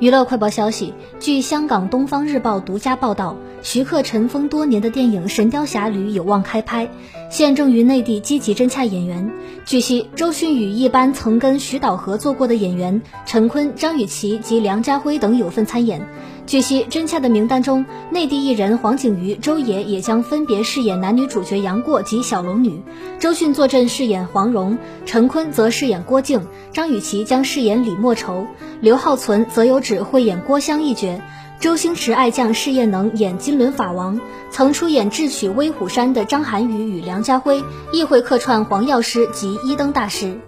娱乐快报消息：据香港《东方日报》独家报道，徐克尘封多年的电影《神雕侠侣》有望开拍，现正与内地积极侦洽演员。据悉，周迅与一般曾跟徐导合作过的演员陈坤、张雨绮及梁家辉等有份参演。据悉，真洽的名单中，内地艺人黄景瑜、周也也将分别饰演男女主角杨过及小龙女，周迅坐镇饰演黄蓉，陈坤则饰演郭靖，张雨绮将饰演李莫愁，刘浩存则有指会演郭襄一角，周星驰爱将释彦能演金轮法王，曾出演智取威虎山的张涵予与梁家辉亦会客串黄药师及一灯大师。